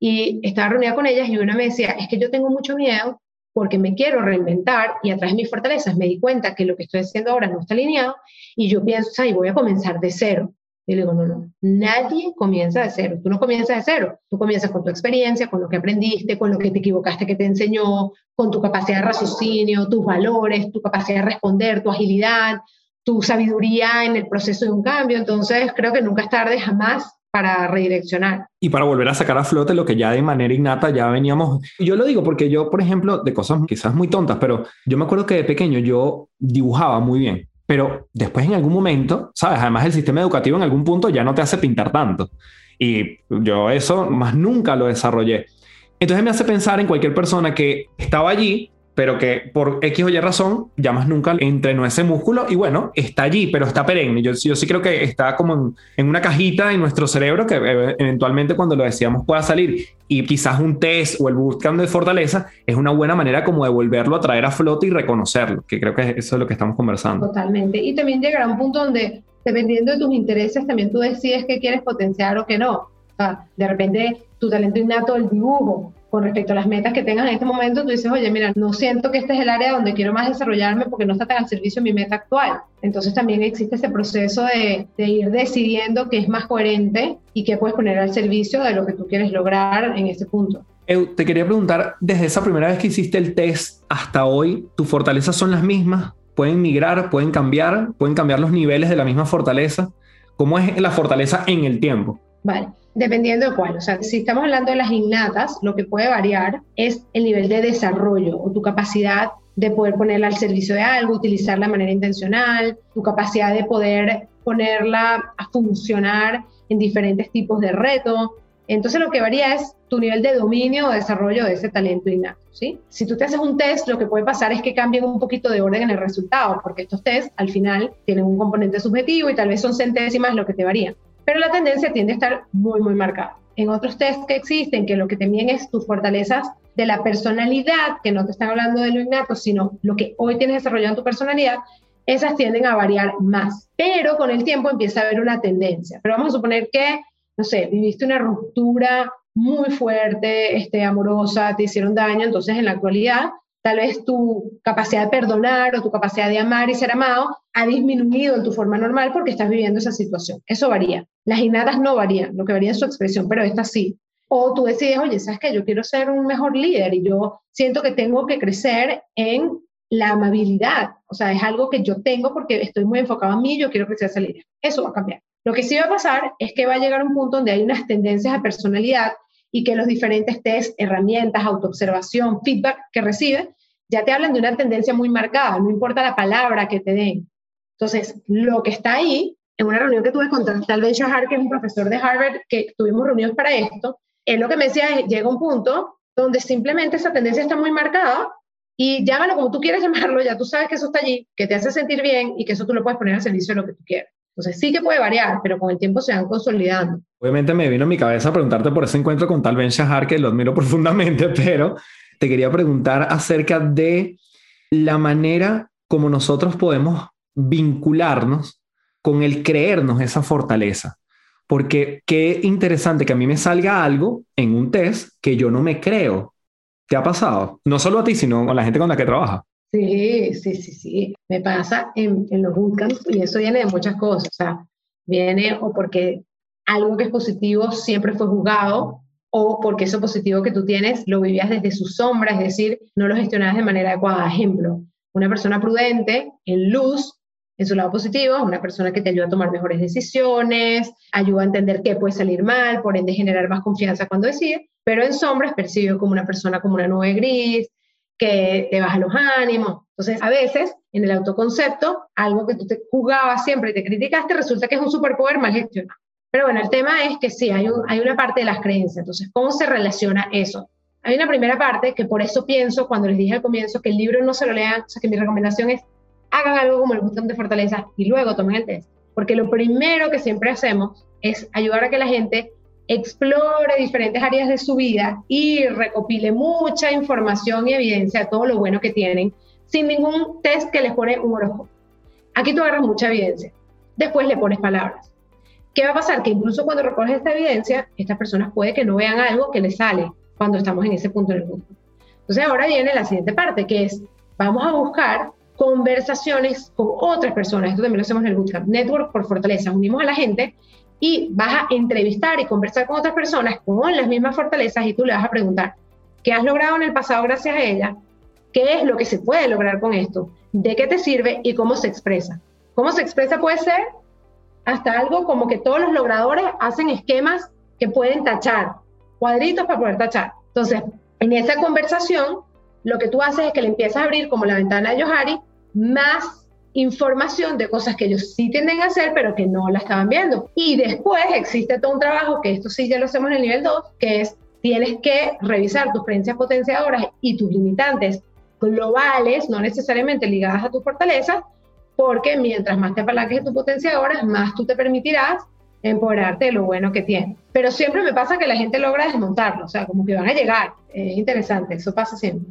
Speaker 2: y estaba reunida con ellas y una me decía, es que yo tengo mucho miedo porque me quiero reinventar y a través de mis fortalezas me di cuenta que lo que estoy haciendo ahora no está alineado y yo pienso, ay, voy a comenzar de cero. Y le digo, no, no, nadie comienza de cero. Tú no comienzas de cero. Tú comienzas con tu experiencia, con lo que aprendiste, con lo que te equivocaste que te enseñó, con tu capacidad de raciocinio, tus valores, tu capacidad de responder, tu agilidad, tu sabiduría en el proceso de un cambio. Entonces, creo que nunca es tarde jamás para redireccionar.
Speaker 1: Y para volver a sacar a flote lo que ya de manera innata ya veníamos. Yo lo digo porque yo, por ejemplo, de cosas quizás muy tontas, pero yo me acuerdo que de pequeño yo dibujaba muy bien. Pero después en algún momento, ¿sabes? Además el sistema educativo en algún punto ya no te hace pintar tanto. Y yo eso más nunca lo desarrollé. Entonces me hace pensar en cualquier persona que estaba allí pero que por X o Y razón ya más nunca entrenó ese músculo y bueno, está allí, pero está perenne. Yo, yo sí creo que está como en, una cajita en nuestro cerebro que eh, eventualmente cuando lo decíamos pueda salir y quizás un test o el bootcamp de fortaleza es una buena manera como de volverlo a traer a flote y reconocerlo, que creo que eso es lo que estamos conversando.
Speaker 2: Totalmente. Y también llegará un punto donde dependiendo de tus intereses también tú decides qué quieres potenciar o qué no. O sea, de repente tu talento innato del dibujo con respecto a las metas que tengas en este momento, tú dices, oye, mira, no siento que este es el área donde quiero más desarrollarme porque no está tan al servicio de mi meta actual. Entonces también existe ese proceso de, de ir decidiendo qué es más coherente y qué puedes poner al servicio de lo que tú quieres lograr en ese punto.
Speaker 1: Eu, te quería preguntar, desde esa primera vez que hiciste el test hasta hoy, ¿tus fortalezas son las mismas? ¿Pueden migrar? ¿Pueden cambiar? ¿Pueden cambiar los niveles de la misma fortaleza? ¿Cómo es la fortaleza en el tiempo?
Speaker 2: Vale. Dependiendo de cuál. O sea, si estamos hablando de las innatas, lo que puede variar es el nivel de desarrollo o tu capacidad de poder ponerla al servicio de algo, utilizarla de manera intencional, tu capacidad de poder ponerla a funcionar en diferentes tipos de retos. Entonces lo que varía es tu nivel de dominio o desarrollo de ese talento innato, ¿sí? Si tú te haces un test, lo que puede pasar es que cambien un poquito de orden en el resultado, porque estos tests al final tienen un componente subjetivo y tal vez son centésimas lo que te varían pero la tendencia tiende a estar muy, muy marcada. En otros test que existen, que lo que te es tus fortalezas de la personalidad, que no te están hablando de lo innato, sino lo que hoy tienes desarrollado en tu personalidad, esas tienden a variar más. Pero con el tiempo empieza a haber una tendencia. Pero vamos a suponer que, no sé, viviste una ruptura muy fuerte, este, amorosa, te hicieron daño, entonces en la actualidad tal vez tu capacidad de perdonar o tu capacidad de amar y ser amado ha disminuido en tu forma normal porque estás viviendo esa situación. Eso varía. Las innatas no varían, lo que varía es su expresión, pero esta sí. O tú decides, oye, ¿sabes qué? Yo quiero ser un mejor líder y yo siento que tengo que crecer en la amabilidad. O sea, es algo que yo tengo porque estoy muy enfocado en mí, yo quiero crecer esa líder. Eso va a cambiar. Lo que sí va a pasar es que va a llegar un punto donde hay unas tendencias a personalidad y que los diferentes test, herramientas, autoobservación, feedback que recibe, ya te hablan de una tendencia muy marcada, no importa la palabra que te den. Entonces, lo que está ahí, en una reunión que tuve con Tal Ben Shahar, que es un profesor de Harvard, que tuvimos reuniones para esto, él lo que me decía es, llega un punto donde simplemente esa tendencia está muy marcada y llámalo como tú quieras llamarlo, ya tú sabes que eso está allí, que te hace sentir bien y que eso tú lo puedes poner al servicio de lo que tú quieras. Entonces sí que puede variar, pero con el tiempo se van consolidando.
Speaker 1: Obviamente me vino a mi cabeza preguntarte por ese encuentro con tal Ben Shahar, que lo admiro profundamente, pero te quería preguntar acerca de la manera como nosotros podemos vincularnos con el creernos esa fortaleza. Porque qué interesante que a mí me salga algo en un test que yo no me creo. ¿Te ha pasado? No solo a ti, sino a la gente con la que trabaja.
Speaker 2: Sí, sí, sí, sí. Me pasa en, en los bootcamps y eso viene de muchas cosas. O sea, viene o porque algo que es positivo siempre fue juzgado o porque eso positivo que tú tienes lo vivías desde su sombra, es decir, no lo gestionabas de manera adecuada. Ejemplo, una persona prudente en luz, en su lado positivo, una persona que te ayuda a tomar mejores decisiones, ayuda a entender qué puede salir mal, por ende generar más confianza cuando decide, pero en sombra es percibido como una persona como una nube gris, que te baja los ánimos. Entonces, a veces, en el autoconcepto, algo que tú te jugabas siempre y te criticaste, resulta que es un superpoder mal gestionado. Pero bueno, el tema es que sí, hay, una parte de las creencias. Entonces, ¿cómo se relaciona eso? Hay una primera parte que por eso pienso, cuando les dije al comienzo, que el libro no se lo lean, o sea, que mi recomendación es hagan algo como el botón de fortaleza y luego tomen el test. Porque lo primero que siempre hacemos es ayudar a que la gente explore diferentes áreas de su vida y recopile mucha información y evidencia de todo lo bueno que tienen, sin ningún test que les pone un horóscopo. Aquí tú agarras mucha evidencia. Después le pones palabras. ¿Qué va a pasar? Que incluso cuando recoges esta evidencia, estas personas puede que no vean algo que les sale cuando estamos en ese punto del mundo. Entonces ahora viene la siguiente parte, que es, vamos a buscar conversaciones con otras personas. Esto también lo hacemos en el Bootcamp. Network por fortaleza. Unimos a la gente y vas a entrevistar y conversar con otras personas con las mismas fortalezas y tú le vas a preguntar, ¿qué has logrado en el pasado gracias a ella? ¿Qué es lo que se puede lograr con esto? ¿De qué te sirve y cómo se expresa? ¿Cómo se expresa puede ser hasta algo como que todos los logradores hacen esquemas que pueden tachar, cuadritos para poder tachar. Entonces, en esa conversación, lo que tú haces es que le empiezas a abrir como la ventana de Johari más información de cosas que ellos sí tienden a hacer, pero que no la estaban viendo. Y después existe todo un trabajo, que esto sí ya lo hacemos en el nivel 2, que es tienes que revisar tus creencias potenciadoras y tus limitantes globales, no necesariamente ligadas a tu fortaleza, porque mientras más te apalanques de tu potenciadora, más tú te permitirás empoderarte de lo bueno que tienes. Pero siempre me pasa que la gente logra desmontarlo, o sea, como que van a llegar. Es interesante, eso pasa siempre.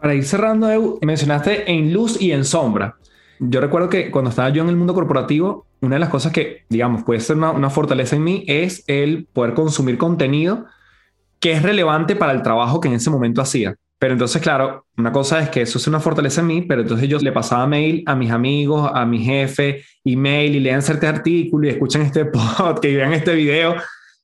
Speaker 1: Para ir cerrando, mencionaste en luz y en sombra. Yo recuerdo que cuando estaba yo en el mundo corporativo, una de las cosas que, digamos, puede ser una fortaleza en mí es el poder consumir contenido que es relevante para el trabajo que en ese momento hacía. Pero entonces, claro, una cosa es que eso es una fortaleza en mí, pero entonces yo le pasaba mail a mis amigos, a mi jefe, email y lean cierto artículo y escuchan este podcast y vean este video.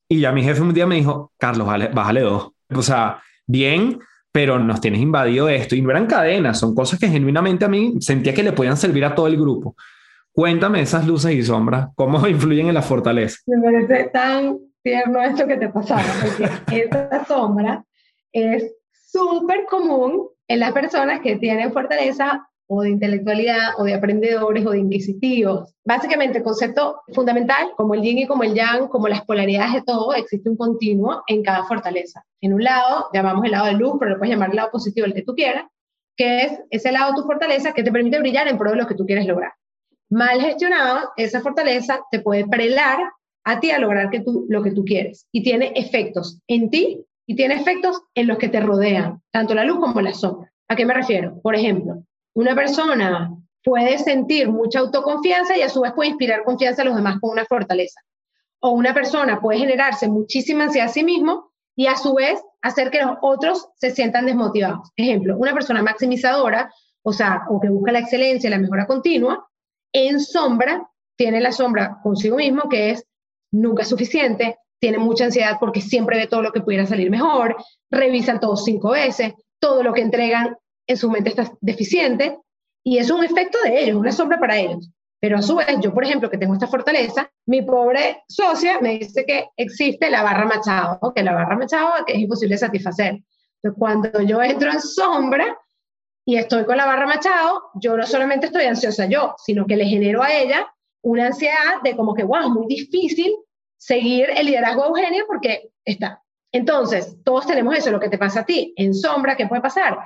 Speaker 1: Y ya mi jefe un día me dijo, Carlos, vale, bájale dos. O sea, bien, pero nos tienes invadido esto. Y no eran cadenas, son cosas que genuinamente a mí sentía que le podían servir a todo el grupo. Cuéntame esas luces y sombras, cómo influyen en la fortaleza.
Speaker 2: Me parece tan tierno esto que te pasaba, porque esa sombra es súper común en las personas que tienen fortaleza o de intelectualidad o de aprendedores o de inquisitivos. Básicamente, concepto fundamental, como el yin y como el yang, como las polaridades de todo, existe un continuo en cada fortaleza. En un lado, llamamos el lado de luz, pero lo puedes llamar el lado positivo, el que tú quieras, que es ese lado de tu fortaleza que te permite brillar en pro de lo que tú quieres lograr. Mal gestionado, esa fortaleza te puede prelar a ti a lograr que tú, lo que tú quieres y tiene efectos en ti y tiene efectos en los que te rodean, tanto la luz como la sombra. ¿A qué me refiero? Por ejemplo, una persona puede sentir mucha autoconfianza y a su vez puede inspirar confianza a los demás con una fortaleza. O una persona puede generarse muchísima ansiedad a sí mismo y a su vez hacer que los otros se sientan desmotivados. Ejemplo, una persona maximizadora, o sea, o que busca la excelencia, la mejora continua, en sombra tiene la sombra consigo mismo que es nunca suficiente, tiene mucha ansiedad porque siempre ve todo lo que pudiera salir mejor, revisan todo cinco veces, todo lo que entregan en su mente está deficiente y es un efecto de ellos, una sombra para ellos. Pero a su vez, yo, por ejemplo, que tengo esta fortaleza, mi pobre socia me dice que existe la barra machado, que la barra machado que es imposible satisfacer. Entonces, cuando yo entro en sombra y estoy con la barra machado, yo no solamente estoy ansiosa yo, sino que le genero a ella una ansiedad de como que, wow, muy difícil seguir el liderazgo de Eugenia porque está. Entonces, todos tenemos eso, lo que te pasa a ti. En sombra, ¿qué puede pasar?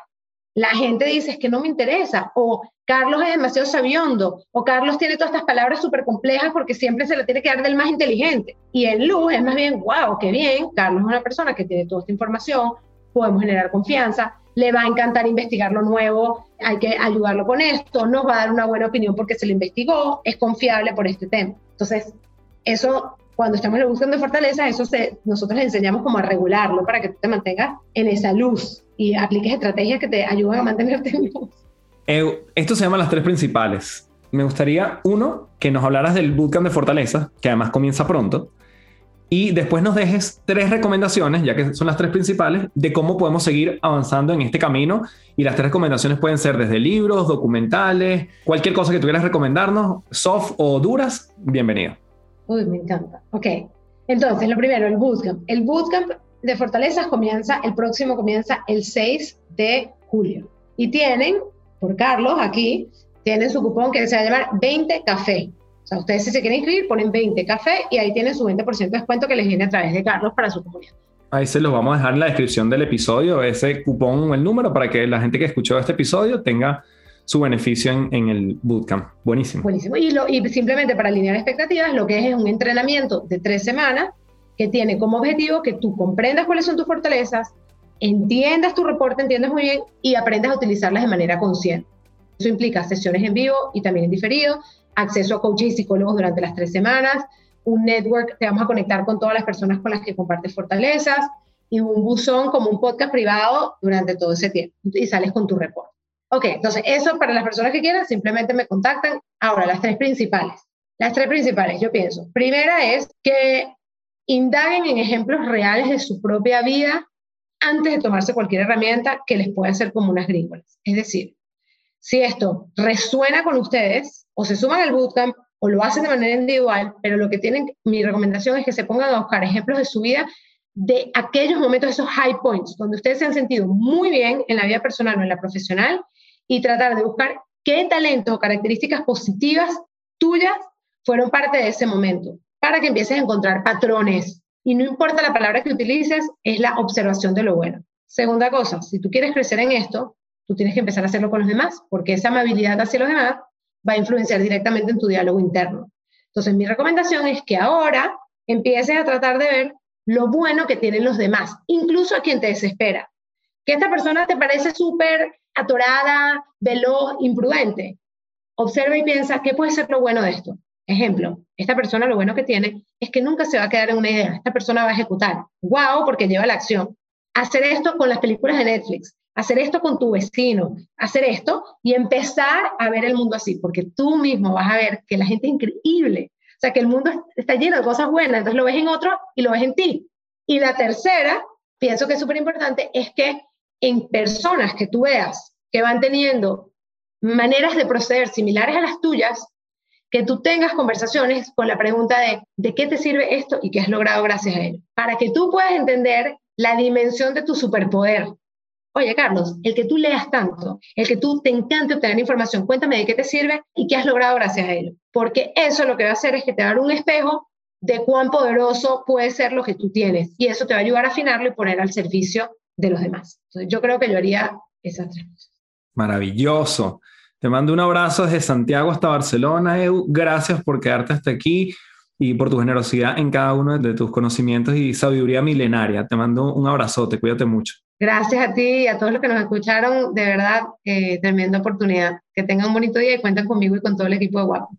Speaker 2: La gente dice, es que no me interesa, o Carlos es demasiado sabiondo, o Carlos tiene todas estas palabras súper complejas porque siempre se le tiene que dar del más inteligente. Y en luz es más bien, wow, qué bien, Carlos es una persona que tiene toda esta información, podemos generar confianza, le va a encantar investigar lo nuevo, hay que ayudarlo con esto, nos va a dar una buena opinión porque se lo investigó, es confiable por este tema. Entonces, eso cuando estamos en la búsqueda de fortaleza, eso se, nosotros le enseñamos como a regularlo para que tú te mantengas en esa luz y apliques estrategias que te ayuden a mantenerte en luz.
Speaker 1: esto se llama las tres principales. Me gustaría, uno, que nos hablaras del bootcamp de fortaleza, que además comienza pronto, y después nos dejes tres recomendaciones, ya que son las tres principales, de cómo podemos seguir avanzando en este camino. Y las tres recomendaciones pueden ser desde libros, documentales, cualquier cosa que tú quieras recomendarnos, soft o duras, bienvenido.
Speaker 2: Uy, me encanta. Ok. Entonces, lo primero, el bootcamp. El bootcamp de fortalezas comienza, el próximo comienza el 6 de julio. Y tienen, por Carlos aquí, tienen su cupón que se va a llamar 20 café. O sea, ustedes si se quieren inscribir, ponen 20 café y ahí tienen su 20% de descuento que les viene a través de Carlos para su comunidad.
Speaker 1: Ahí se los vamos a dejar en la descripción del episodio, ese cupón, el número, para que la gente que escuchó este episodio tenga su beneficio en, el bootcamp. Buenísimo.
Speaker 2: Buenísimo. Y, simplemente para alinear expectativas, lo que es es un entrenamiento de tres semanas que tiene como objetivo que tú comprendas cuáles son tus fortalezas, entiendas tu reporte, entiendas muy bien y aprendas a utilizarlas de manera consciente. Eso implica sesiones en vivo y también en diferido, acceso a coaches y psicólogos durante las tres semanas, un network, te vamos a conectar con todas las personas con las que compartes fortalezas y un buzón como un podcast privado durante todo ese tiempo y sales con tu reporte. Ok, entonces eso para las personas que quieran simplemente me contactan. Ahora, las tres principales. Las tres principales, yo pienso. Primera es que indaguen en ejemplos reales de su propia vida antes de tomarse cualquier herramienta que les pueda hacer como unas gringolas. Es decir, si esto resuena con ustedes, o se suman al bootcamp, o lo hacen de manera individual, pero lo que tienen, mi recomendación es que se pongan a buscar ejemplos de su vida de aquellos momentos, esos high points, donde ustedes se han sentido muy bien en la vida personal o en la profesional, y tratar de buscar qué talentos o características positivas tuyas fueron parte de ese momento, para que empieces a encontrar patrones. Y no importa la palabra que utilices, es la observación de lo bueno. Segunda cosa, si tú quieres crecer en esto, tú tienes que empezar a hacerlo con los demás, porque esa amabilidad hacia los demás va a influenciar directamente en tu diálogo interno. Entonces, mi recomendación es que ahora empieces a tratar de ver lo bueno que tienen los demás, incluso a quien te desespera. Que esta persona te parece súper atorada, veloz, imprudente. Observa y piensa, ¿qué puede ser lo bueno de esto? Ejemplo, esta persona lo bueno que tiene es que nunca se va a quedar en una idea, esta persona va a ejecutar. ¡Wow! Porque lleva la acción. Hacer esto con las películas de Netflix, hacer esto con tu vecino, hacer esto y empezar a ver el mundo así, porque tú mismo vas a ver que la gente es increíble, o sea, que el mundo está lleno de cosas buenas, entonces lo ves en otro y lo ves en ti. Y la tercera, pienso que es súper importante, es que en personas que tú veas que van teniendo maneras de proceder similares a las tuyas, que tú tengas conversaciones con la pregunta de ¿de qué te sirve esto y qué has logrado gracias a él? Para que tú puedas entender la dimensión de tu superpoder. Oye, Carlos, el que tú leas tanto, el que tú te encante obtener información, cuéntame de qué te sirve y qué has logrado gracias a él. Porque eso lo que va a hacer es que te va dar un espejo de cuán poderoso puede ser lo que tú tienes. Y eso te va a ayudar a afinarlo y poner al servicio de los demás. Entonces, yo creo que yo haría esas tres cosas.
Speaker 1: Maravilloso. Te mando un abrazo desde Santiago hasta Barcelona, Edu. Gracias por quedarte hasta aquí y por tu generosidad en cada uno de tus conocimientos y sabiduría milenaria. Te mando un abrazote, cuídate mucho.
Speaker 2: Gracias a ti y a todos los que nos escucharon. De verdad, eh, tremenda oportunidad. Que tengan un bonito día y cuenten conmigo y con todo el equipo de Guapo.